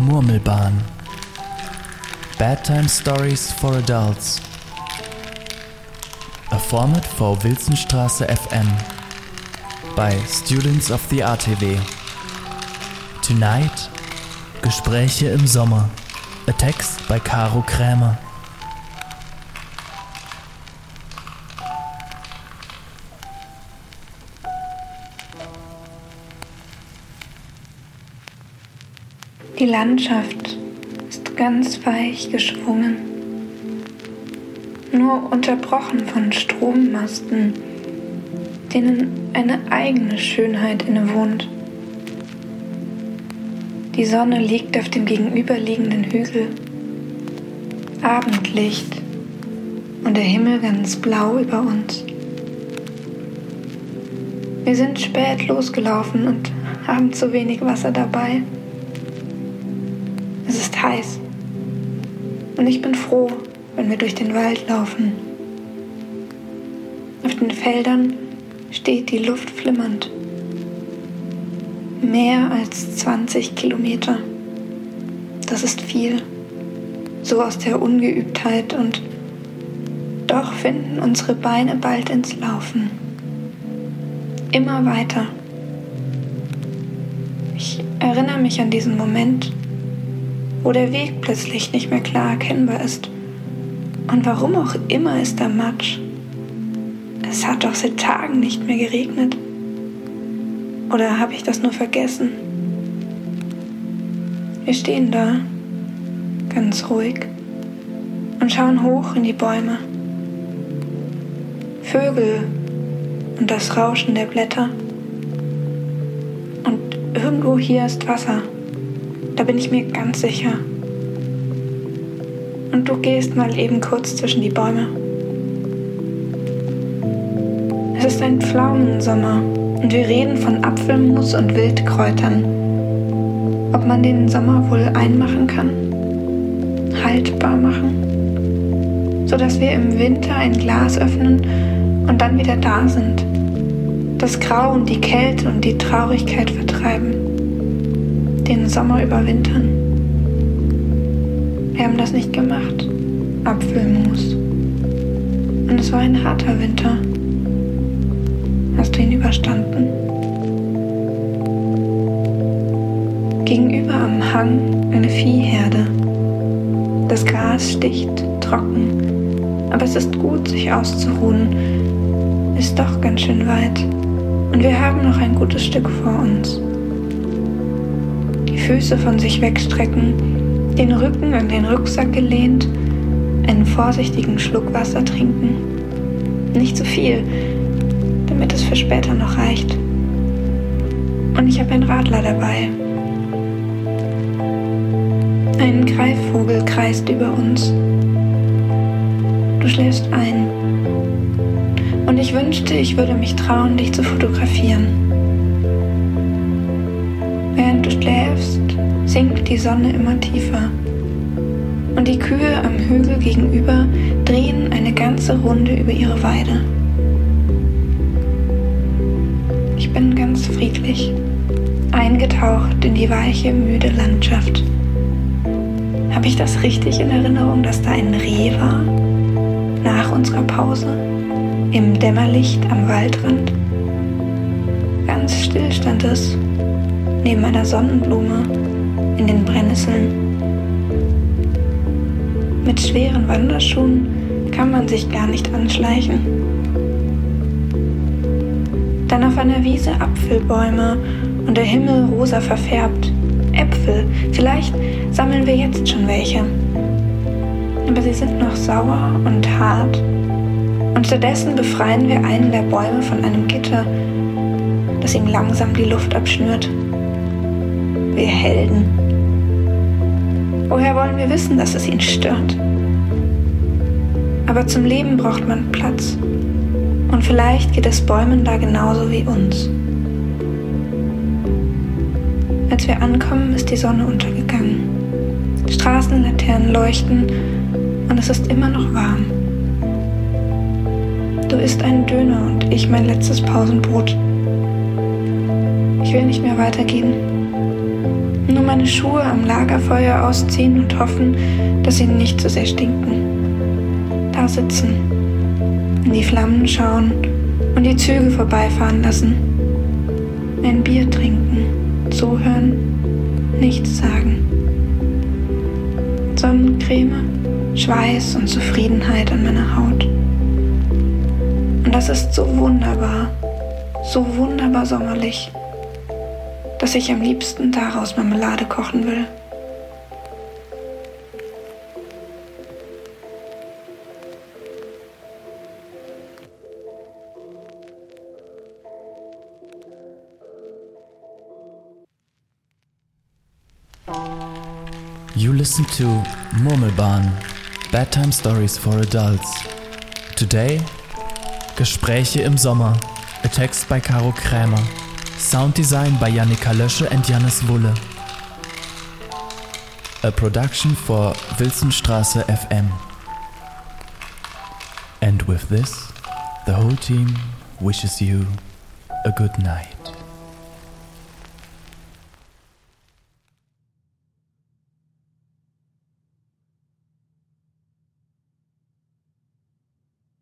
Murmelbahn. Bedtime Stories for Adults. A format for Wilsonstraße FM by Students of the RTW. Tonight, Gespräche im Sommer. A text by Caro Krämer. Die Landschaft ist ganz weich geschwungen, nur unterbrochen von Strommasten, denen eine eigene Schönheit innewohnt. Die Sonne liegt auf dem gegenüberliegenden Hügel, Abendlicht und der Himmel ganz blau über uns. Wir sind spät losgelaufen und haben zu wenig Wasser dabei. Heiß. Und ich bin froh, wenn wir durch den Wald laufen. Auf den Feldern steht die Luft flimmernd. Mehr als 20 Kilometer. Das ist viel. So aus der Ungeübtheit und doch finden unsere Beine bald ins Laufen. Immer weiter. Ich erinnere mich an diesen Moment, wo der Weg plötzlich nicht mehr klar erkennbar ist. Und warum auch immer ist da Matsch. Es hat doch seit Tagen nicht mehr geregnet. Oder habe ich das nur vergessen? Wir stehen da, ganz ruhig, und schauen hoch in die Bäume. Vögel und das Rauschen der Blätter. Und irgendwo hier ist Wasser. Da bin ich mir ganz sicher. Und du gehst mal eben kurz zwischen die Bäume. Es ist ein Pflaumensommer und wir reden von Apfelmus und Wildkräutern. Ob man den Sommer wohl einmachen kann? Haltbar machen? Sodass wir im Winter ein Glas öffnen und dann wieder da sind. Das Grau und die Kälte und die Traurigkeit vertreiben den Sommer überwintern. Wir haben das nicht gemacht. Apfelmus. Und es war ein harter Winter. Hast du ihn überstanden? Gegenüber am Hang eine Viehherde. Das Gras sticht trocken, aber es ist gut, sich auszuruhen. Ist doch ganz schön weit. Und wir haben noch ein gutes Stück vor uns. Füße von sich wegstrecken, den Rücken an den Rucksack gelehnt, einen vorsichtigen Schluck Wasser trinken. Nicht zu viel, damit es für später noch reicht. Und ich habe einen Radler dabei. Ein Greifvogel kreist über uns. Du schläfst ein. Und ich wünschte, ich würde mich trauen, dich zu fotografieren. Während du schläfst, sinkt die Sonne immer tiefer und die Kühe am Hügel gegenüber drehen eine ganze Runde über ihre Weide. Ich bin ganz friedlich, eingetaucht in die weiche, müde Landschaft. Habe ich das richtig in Erinnerung, dass da ein Reh war? Nach unserer Pause? Im Dämmerlicht am Waldrand? Ganz still stand es neben einer Sonnenblume in den Brennnesseln. Mit schweren Wanderschuhen kann man sich gar nicht anschleichen. Dann auf einer Wiese Apfelbäume und der Himmel rosa verfärbt. Äpfel, vielleicht sammeln wir jetzt schon welche. Aber sie sind noch sauer und hart. Und stattdessen befreien wir einen der Bäume von einem Gitter, das ihm langsam die Luft abschnürt wir Helden. Woher wollen wir wissen, dass es ihn stört? Aber zum Leben braucht man Platz. Und vielleicht geht es Bäumen da genauso wie uns. Als wir ankommen, ist die Sonne untergegangen. Straßenlaternen leuchten und es ist immer noch warm. Du isst einen Döner und ich mein letztes Pausenbrot. Ich will nicht mehr weitergehen. Nur meine Schuhe am Lagerfeuer ausziehen und hoffen, dass sie nicht zu sehr stinken. Da sitzen, in die Flammen schauen und die Züge vorbeifahren lassen. Ein Bier trinken, zuhören, nichts sagen. Sonnencreme, Schweiß und Zufriedenheit an meiner Haut. Und das ist so wunderbar, so wunderbar sommerlich dass ich am liebsten daraus Marmelade kochen will. You listen to Murmelbahn, Bedtime Stories for Adults. Today, Gespräche im Sommer, a text by Caro Krämer. Sound design by Jannika Lösche and Janis Wulle. A production for Wilsonstraße FM. And with this, the whole team wishes you a good night.